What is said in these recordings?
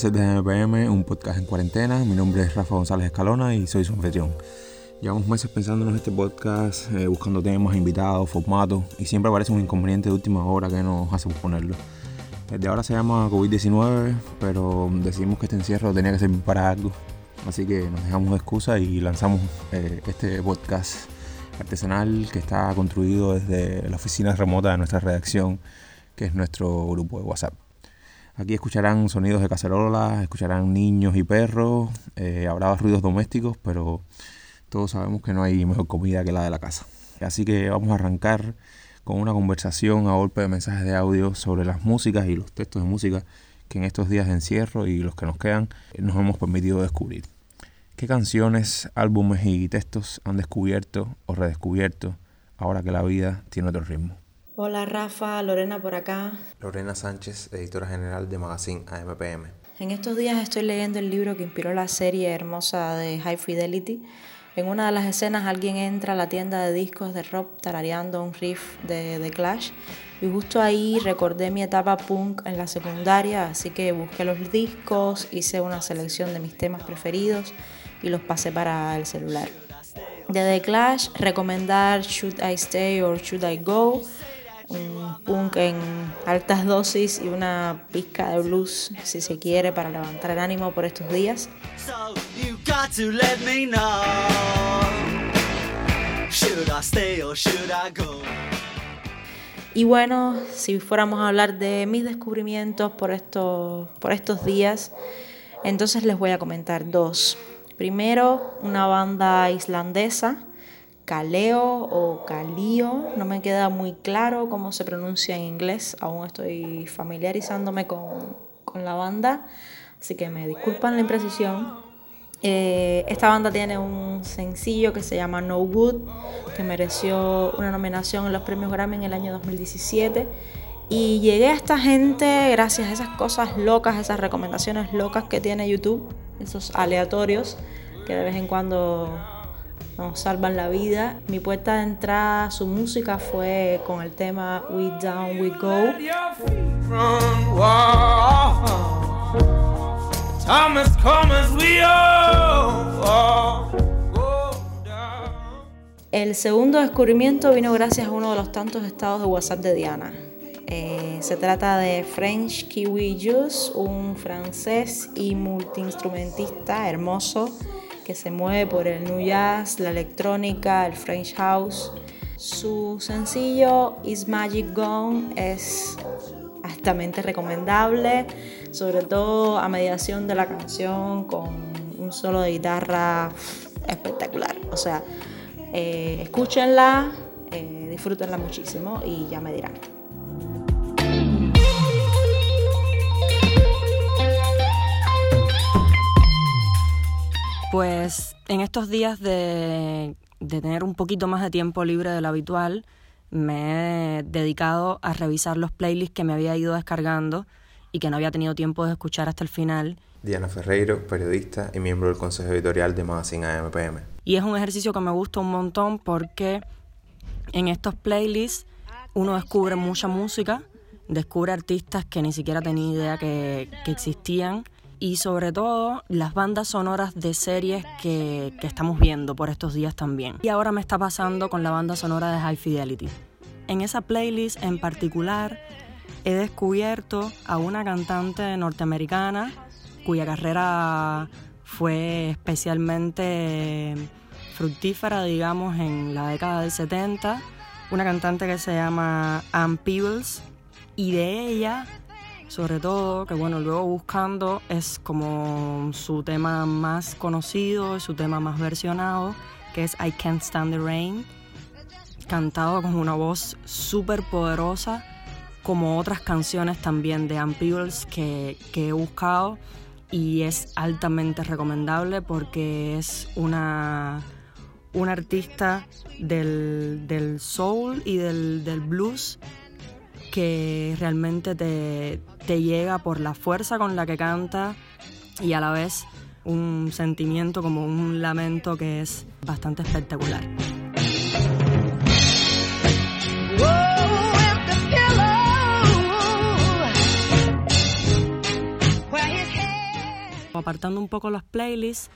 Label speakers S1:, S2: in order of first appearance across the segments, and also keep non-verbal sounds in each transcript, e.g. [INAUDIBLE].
S1: De MPM, un podcast en cuarentena. Mi nombre es Rafa González Escalona y soy su anfitrión. Llevamos meses pensándonos este podcast, eh, buscando temas, invitados, formatos, y siempre aparece un inconveniente de última hora que nos hace ponerlo. Desde ahora se llama COVID-19, pero decidimos que este encierro tenía que servir para algo. Así que nos dejamos de excusa y lanzamos eh, este podcast artesanal que está construido desde la oficina remota de nuestra redacción, que es nuestro grupo de WhatsApp. Aquí escucharán sonidos de cacerolas, escucharán niños y perros, eh, habrá ruidos domésticos, pero todos sabemos que no hay mejor comida que la de la casa. Así que vamos a arrancar con una conversación a golpe de mensajes de audio sobre las músicas y los textos de música que en estos días de encierro y los que nos quedan nos hemos permitido descubrir. ¿Qué canciones, álbumes y textos han descubierto o redescubierto ahora que la vida tiene otro ritmo?
S2: Hola Rafa, Lorena por acá.
S1: Lorena Sánchez, editora general de Magazine AMPM.
S2: En estos días estoy leyendo el libro que inspiró la serie hermosa de High Fidelity. En una de las escenas alguien entra a la tienda de discos de rock tarareando un riff de The Clash y justo ahí recordé mi etapa punk en la secundaria, así que busqué los discos, hice una selección de mis temas preferidos y los pasé para el celular. De The Clash, recomendar Should I Stay or Should I Go, un punk en altas dosis y una pizca de blues, si se quiere, para levantar el ánimo por estos días. Y bueno, si fuéramos a hablar de mis descubrimientos por estos, por estos días, entonces les voy a comentar dos. Primero, una banda islandesa, Kaleo o Kalio, no me queda muy claro cómo se pronuncia en inglés, aún estoy familiarizándome con, con la banda, así que me disculpan la imprecisión. Eh, esta banda tiene un sencillo que se llama No Good, que mereció una nominación en los premios Grammy en el año 2017. Y llegué a esta gente gracias a esas cosas locas, esas recomendaciones locas que tiene YouTube esos aleatorios que de vez en cuando nos salvan la vida. Mi puerta de entrada su música fue con el tema We Down We Go. El segundo descubrimiento vino gracias a uno de los tantos estados de WhatsApp de Diana. Eh, se trata de French Kiwi Juice, un francés y multiinstrumentista hermoso se mueve por el new jazz, la electrónica, el French house. Su sencillo Is Magic Gone es altamente recomendable, sobre todo a mediación de la canción con un solo de guitarra espectacular. O sea, eh, escúchenla, eh, disfrútenla muchísimo y ya me dirán.
S3: Pues en estos días de, tener un poquito más de tiempo libre de lo habitual, me he dedicado a revisar los playlists que me había ido descargando y que no había tenido tiempo de escuchar hasta el final.
S1: Diana Ferreiro, periodista y miembro del consejo editorial de Magazine AMPM.
S3: Y es un ejercicio que me gusta un montón porque en estos playlists uno descubre mucha música, descubre artistas que ni siquiera tenía idea que, que existían y sobre todo las bandas sonoras de series que, que, estamos viendo por estos días también. Y ahora me está pasando con la banda sonora de High Fidelity. En esa playlist en particular he descubierto a una cantante norteamericana cuya carrera fue especialmente fructífera, digamos, en la década del 70. Una cantante que se llama Ann Peebles y de ella sobre todo, que bueno, luego buscando es como su tema más conocido, su tema más versionado, que es I Can't Stand the Rain, cantado con una voz súper poderosa, como otras canciones también de Ann Peebles que, que he buscado y es altamente recomendable porque es una, una artista del, del soul y del, del blues que realmente te, te llega por la fuerza con la que canta y a la vez un sentimiento como un lamento que es bastante espectacular. apartando un poco los playlists,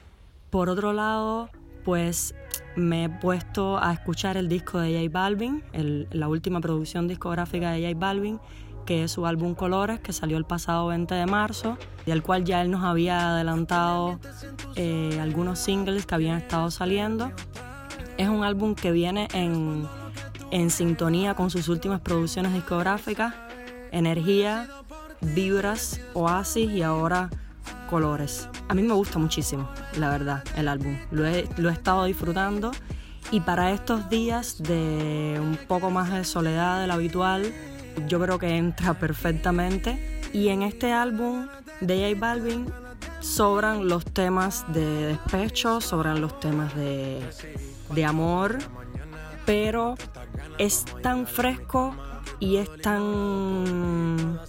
S3: por otro lado, pues me he puesto a escuchar el disco de J Balvin, la última producción discográfica de J Balvin, que es su álbum Colores, que salió el pasado 20 de marzo, al cual ya él nos había adelantado eh, algunos singles que habían estado saliendo. Es un álbum que viene en, en sintonía con sus últimas producciones discográficas, Energía, Vibras, Oasis y ahora Colores. A mí me gusta muchísimo, la verdad, el álbum. Lo he, lo he estado disfrutando y para estos días de un poco más de soledad de lo habitual, yo creo que entra [LAUGHS] perfectamente. Y en este álbum de J Balvin sobran los temas de despecho, sobran los temas de, de amor, pero es tan fresco y es tan,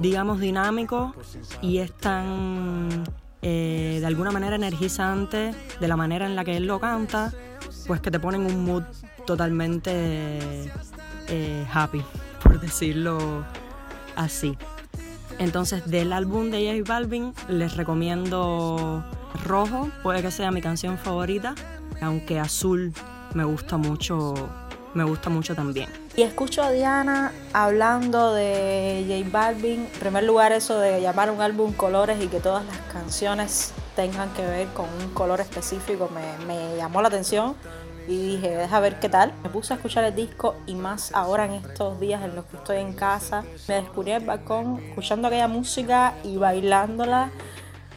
S3: digamos, dinámico y es tan, eh, de alguna manera, energizante de la manera en la que él lo canta, pues que te ponen un mood totalmente eh, happy [LAUGHS] por decirlo así. Entonces, del álbum de J Balvin les recomiendo Rojo, puede que sea mi canción favorita, aunque Azul me gusta mucho, me gusta mucho también.
S2: Y escucho a Diana hablando de J Balvin, en primer lugar eso de llamar un álbum colores y que todas las canciones tengan que ver con un color específico me, me llamó la atención y dije, deja ver qué tal. Me puse a escuchar el disco y más ahora en estos días en los que estoy en casa, me descubrí el balcón escuchando aquella música y bailándola.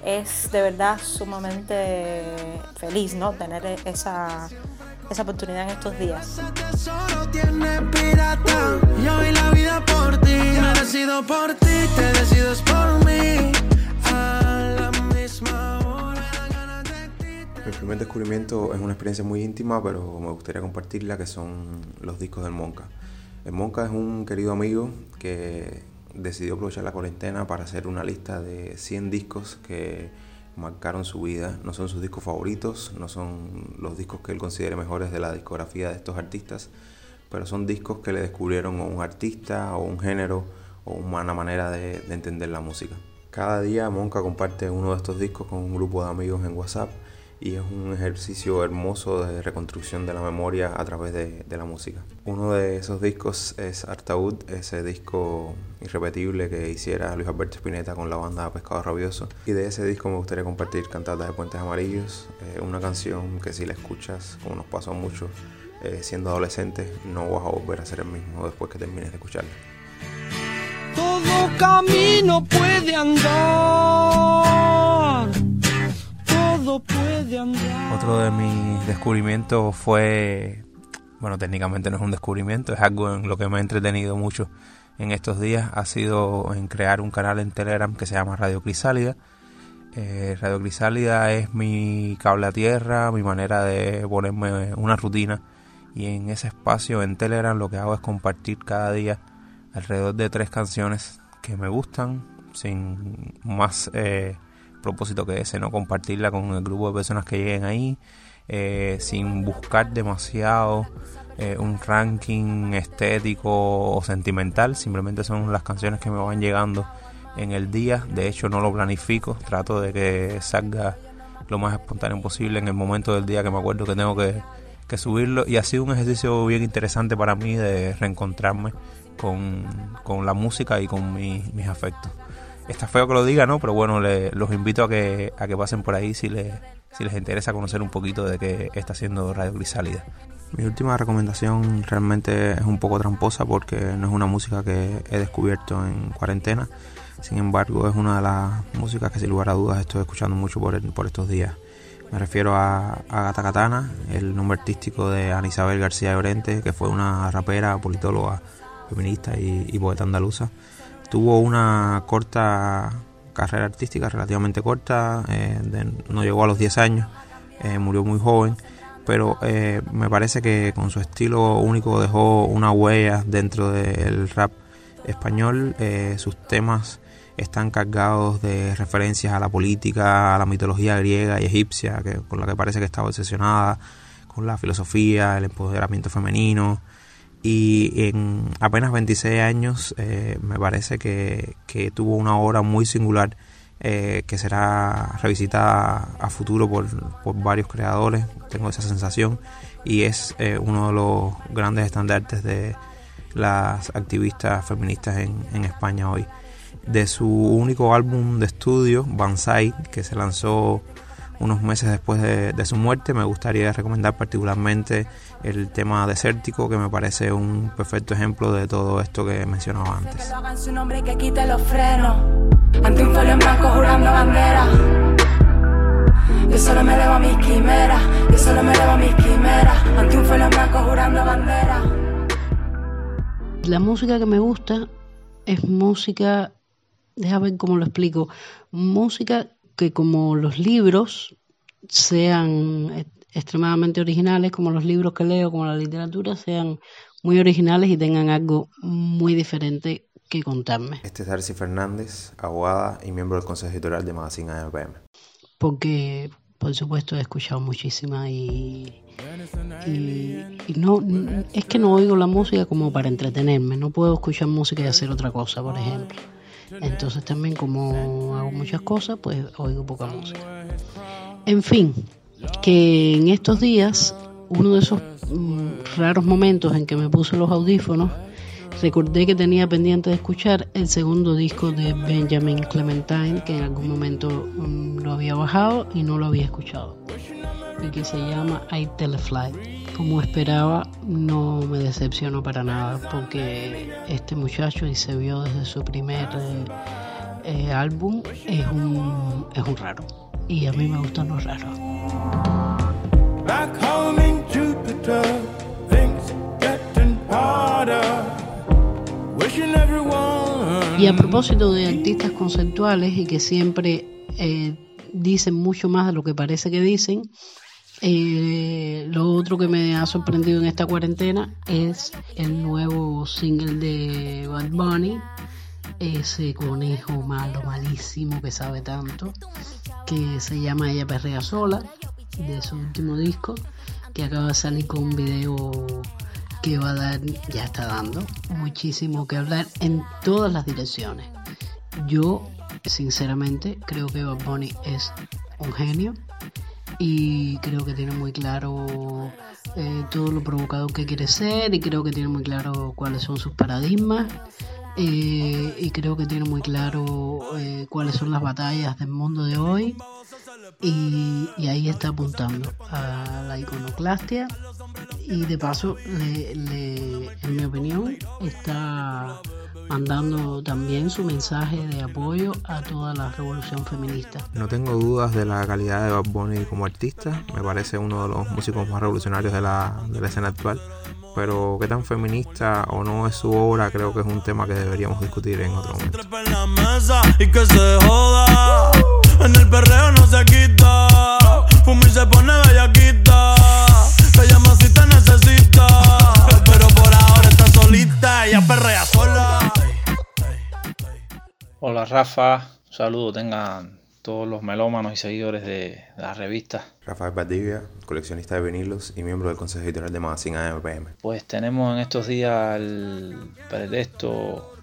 S2: Es de verdad sumamente feliz, ¿no? Tener esa, esa oportunidad en estos días.
S1: Mi primer descubrimiento es una experiencia muy íntima, pero me gustaría compartirla, que son los discos del Monca. El Monca es un querido amigo que decidió aprovechar la cuarentena para hacer una lista de 100 discos que marcaron su vida. No son sus discos favoritos, no son los discos que él considere mejores de la discografía de estos artistas, pero son discos que le descubrieron a un artista o un género o una manera de, de entender la música. Cada día Monca comparte uno de estos discos con un grupo de amigos en WhatsApp y es un ejercicio hermoso de reconstrucción de la memoria a través de, la música. Uno de esos discos es Artaud, ese disco irrepetible que hiciera Luis Alberto Spinetta con la banda Pescado Rabioso. Y de ese disco me gustaría compartir Cantatas de Puentes Amarillos, eh, una canción que si la escuchas, como nos pasó mucho eh, siendo adolescentes, no vas a volver a ser el mismo después que termines de escucharla.
S4: Todo camino puede andar
S1: otro de mis descubrimientos fue, bueno, técnicamente no es un descubrimiento, es algo en lo que me he entretenido mucho en estos días, ha sido en crear un canal en Telegram que se llama Radio Crisálida. Eh, Radio Crisálida es mi cable a tierra, mi manera de ponerme una rutina y en ese espacio en Telegram lo que hago es compartir cada día alrededor de tres canciones que me gustan sin más eh, propósito que ese, ¿no? Compartirla con el grupo de personas que lleguen ahí, eh, sin buscar demasiado eh, un ranking estético o sentimental, simplemente son las canciones que me van llegando en el día, de hecho no lo planifico, trato de que salga lo más espontáneo posible en el momento del día que me acuerdo que tengo que, subirlo y ha sido un ejercicio bien interesante para mí de reencontrarme con, la música y con mis afectos. Está feo que lo diga, ¿no? Pero bueno, los invito a que, a que pasen por ahí si, les, si les interesa conocer un poquito de qué está haciendo Radio Grisálida. Mi última recomendación realmente es un poco tramposa porque no es una música que he descubierto en cuarentena. Sin embargo, es una de las músicas que sin lugar a dudas estoy escuchando mucho por, por estos días. Me refiero a, a Gata Katana, el nombre artístico de Ana Isabel García Llorente, que fue una rapera, politóloga, feminista y, y poeta andaluza Tuvo una corta carrera artística, relativamente corta, eh, no llegó a los 10 años, eh, murió muy joven, pero eh, me parece que con su estilo único dejó una huella dentro del rap español. sus temas están cargados de referencias a la política, a la mitología griega y egipcia, que, con la que parece que estaba obsesionada, con la filosofía, el empoderamiento femenino, y en apenas 26 años eh, me parece que, tuvo una obra muy singular eh, que será revisitada a futuro por, varios creadores, tengo esa sensación, y es eh, uno de los grandes estandartes de las activistas feministas en, en España hoy. De su único álbum de estudio, Banzai, que se lanzó unos meses después de, su muerte. Me gustaría recomendar particularmente el tema desértico, que me parece un perfecto ejemplo de todo esto que mencionaba antes.
S5: La música que me gusta es música, déjame ver cómo lo explico, música que como los libros sean extremadamente originales, como los libros que leo, como la literatura, sean muy originales y tengan algo muy diferente que contarme.
S1: Este es Darcy Fernández, abogada y miembro del Consejo Editorial de Magazine AMPM.
S5: Porque, por supuesto, he escuchado muchísima y, y, no, es que no oigo la música como para entretenerme, no puedo escuchar música y hacer otra cosa, por ejemplo. Entonces también como hago muchas cosas, pues oigo poca música. En fin, que en estos días, uno de esos mm, raros momentos en que me puse los audífonos, recordé que tenía pendiente de escuchar el segundo disco de Benjamin Clementine, que en algún momento mm, lo había bajado y no lo había escuchado, y que se llama I Telefly como esperaba, no me decepcionó para nada, porque este muchacho, y se vio desde su primer eh, eh, álbum, es un, es un raro. Y a mí me gustan los raros. Y a propósito de artistas conceptuales y que siempre eh, dicen mucho más de lo que parece que dicen, eh, lo otro que me ha sorprendido en esta cuarentena es el nuevo single de Bad Bunny, ese conejo malo, malísimo que sabe tanto, que se llama Ella Perrea Sola, de su último disco, que acaba de salir con un video que va a dar, ya está dando, muchísimo que hablar en todas las direcciones. Yo, sinceramente, creo que Bad Bunny es un genio y creo que tiene muy claro eh, todo lo provocado que quiere ser y creo que tiene muy claro cuáles son sus paradigmas eh, y creo que tiene muy claro eh, cuáles son las batallas del mundo de hoy y, ahí está apuntando a la iconoclastia y de paso, en mi opinión, está mandando también su mensaje de apoyo a toda la revolución feminista.
S1: No tengo dudas de la calidad de Bad Bunny como artista, me parece uno de los músicos más revolucionarios de la, de la escena actual, pero qué tan feminista o no es su obra creo que es un tema que deberíamos discutir en otro momento. En el perreo no se quita, se pone bellaquita, te llama si te necesita, pero por ahora está solita, ella perrea sola.
S6: Hola Rafa, un saludo tengan todos los melómanos y seguidores de, la revista.
S1: Rafael Badivia, coleccionista de vinilos y miembro del Consejo Editorial de Magazine AMPM.
S6: Pues tenemos en estos días el pretexto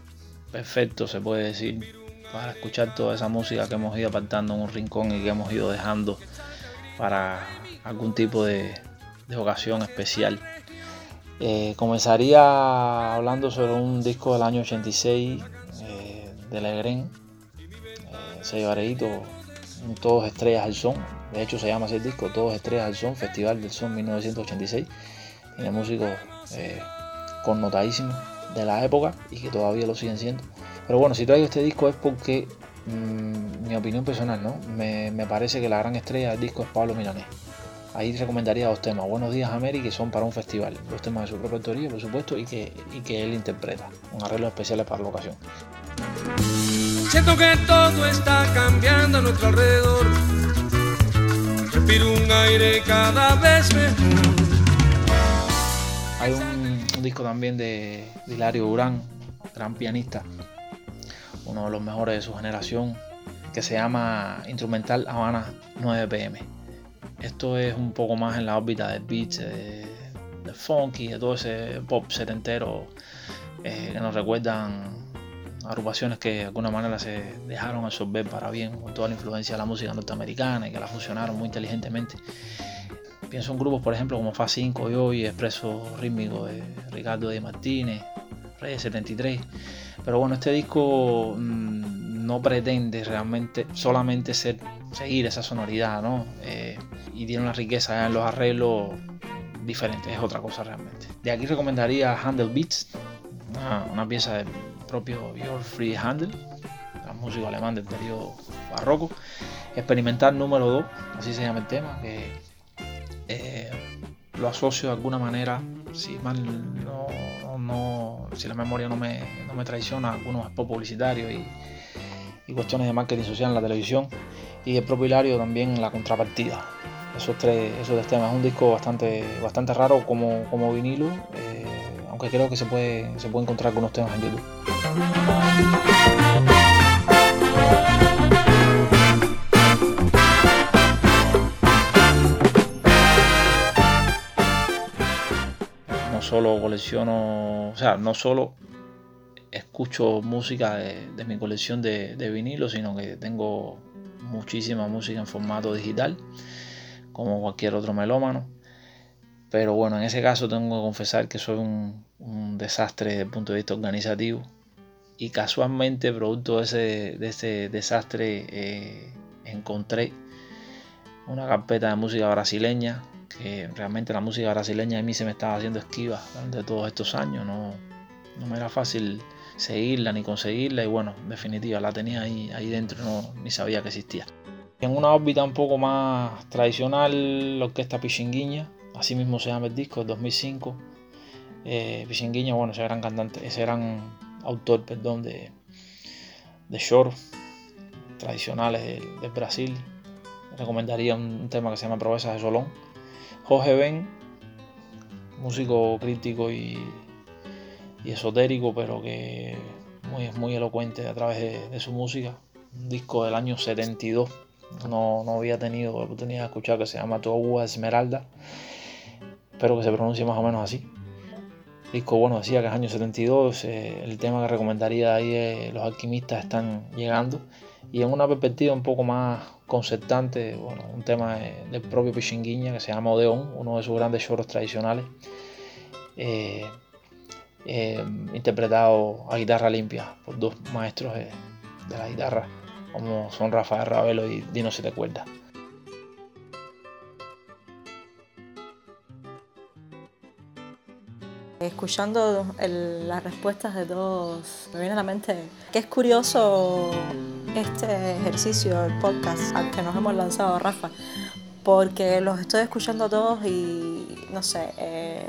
S6: perfecto, se puede decir, para escuchar toda esa música que hemos ido apartando en un rincón y que hemos ido dejando para algún tipo de, ocasión especial. Eh, comenzaría hablando sobre un disco del año 86 de la Egren, eh, Todos Estrellas al Son, de hecho se llama el disco, Todos Estrellas al Son, Festival del Son 1986, tiene músicos eh, connotadísimos de la época y que todavía lo siguen siendo. Pero bueno, si traigo este disco es porque, mm, mi opinión personal, ¿no? Me, parece que la gran estrella del disco es Pablo Milanés. Ahí recomendaría dos temas, Buenos Días América, que son para un festival, dos temas de su repertorio, por supuesto, y que, y que él interpreta, un arreglo especial para la ocasión.
S4: Siento que todo está cambiando a nuestro alrededor. Respiro un aire cada vez mejor.
S6: Hay un, disco también de, Hilario Urán, gran pianista, uno de los mejores de su generación, que se llama Instrumental Habana 9 pm. Esto es un poco más en la órbita del beat, de, funky, de todo ese pop setentero eh, que nos recuerdan agrupaciones que de alguna manera se dejaron absorber para bien con toda la influencia de la música norteamericana y que la funcionaron muy inteligentemente. Pienso en grupos, por ejemplo, como Fa 5 y hoy, Expreso Rítmico de Ricardo de Martínez, Reyes 73. Pero bueno, este disco mm, no pretende realmente solamente ser, seguir esa sonoridad, ¿no? Eh, y tiene una riqueza en los arreglos diferentes, es otra cosa realmente. De aquí recomendaría Handle Beats, una, pieza del propio Your Free Handel, músico alemán del periodo barroco. Experimental número 2, así se llama el tema, que eh, lo asocio de alguna manera, si mal no, si la memoria no me, no me traiciona, algunos spots publicitarios y, y, cuestiones de marketing social en la televisión, y el propio Hilario también la contrapartida. Esos tres, esos tres temas. Es un disco bastante, bastante raro como, como vinilo. Eh, aunque creo que se puede, se puede encontrar algunos temas en YouTube. No solo colecciono, o sea, no solo escucho música de, mi colección de, de vinilos, sino que tengo muchísima música en formato digital, como cualquier otro melómano. Pero bueno, en ese caso tengo que confesar que soy un, desastre desde el punto de vista organizativo. Y casualmente, producto de ese, de ese desastre, eh, encontré una carpeta de música brasileña. Que realmente la música brasileña a mí se me estaba haciendo esquiva durante todos estos años. No, no me era fácil seguirla ni conseguirla. Y bueno, en definitiva, la tenía ahí, ahí dentro, no, ni sabía que existía. En una órbita un poco más tradicional, la orquesta Pichinguinha así mismo se llama el disco, 2005. Eh, bueno, ese gran cantante, ese gran autor, perdón, de, de short tradicionales de, Brasil. Recomendaría un, tema que se llama Provesas de Solón. Jorge Ben, músico crítico y, esotérico, pero que muy, muy elocuente a través de, su música. Un disco del año 72. No, no había tenido la oportunidad de escuchar que se llama Tu agua esmeralda espero que se pronuncie más o menos así. disco, bueno, decía que es año 72, eh, el tema que recomendaría ahí es Los alquimistas están llegando. Y en una perspectiva un poco más concertante, bueno, un tema del propio Pichinguiña que se llama Odeón, uno de sus grandes choros tradicionales, eh, eh, interpretado a guitarra limpia por dos maestros de la guitarra, como son Rafael Ravelo y Dino Se Te Cuerda.
S2: Escuchando las respuestas de todos, me viene a la mente que es curioso este ejercicio, el podcast al que nos hemos lanzado, Rafa, porque los estoy escuchando todos y no sé, eh,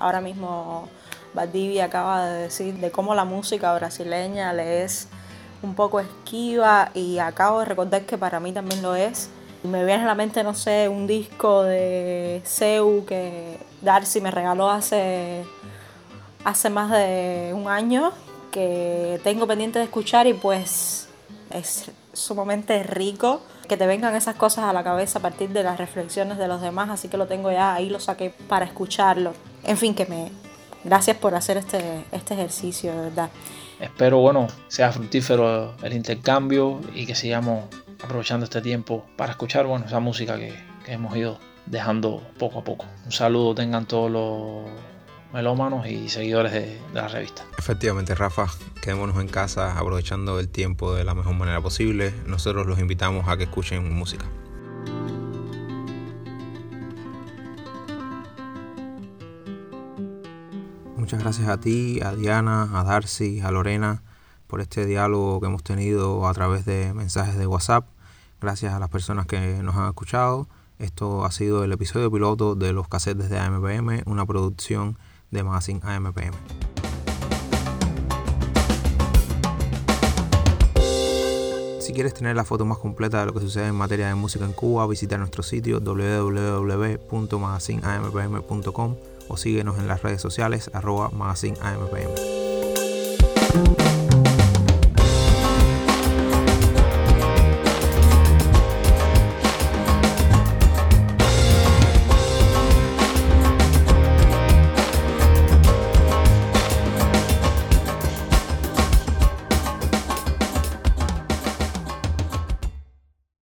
S2: ahora mismo Valdivia acaba de decir de cómo la música brasileña le es un poco esquiva y acabo de recordar que para mí también lo es. Me viene a la mente, no sé, un disco de Seu que Darcy me regaló hace hace más de un año que tengo pendiente de escuchar y pues es sumamente rico que te vengan esas cosas a la cabeza a partir de las reflexiones de los demás, así que lo tengo ya, ahí lo saqué para escucharlo. En fin, que me... Gracias por hacer este, este ejercicio, de verdad.
S6: Espero, bueno, sea fructífero el intercambio y que sigamos aprovechando este tiempo para escuchar, bueno, esa música que, que hemos ido dejando poco a poco. Un saludo tengan todos los melómanos y seguidores de, la revista.
S1: Efectivamente, Rafa, quedémonos en casa aprovechando el tiempo de la mejor manera posible. Nosotros los invitamos a que escuchen música. Muchas gracias a ti, a Diana, a Darcy, a Lorena por este diálogo que hemos tenido a través de mensajes de WhatsApp. Gracias a las personas que nos han escuchado. Esto ha sido el episodio piloto de los cassettes de AMPM, una producción de Magazine AMPM. Si quieres tener la foto más completa de lo que sucede en materia de música en Cuba, visita nuestro sitio www.magazineampm.com o síguenos en las redes sociales arroba magazineampm.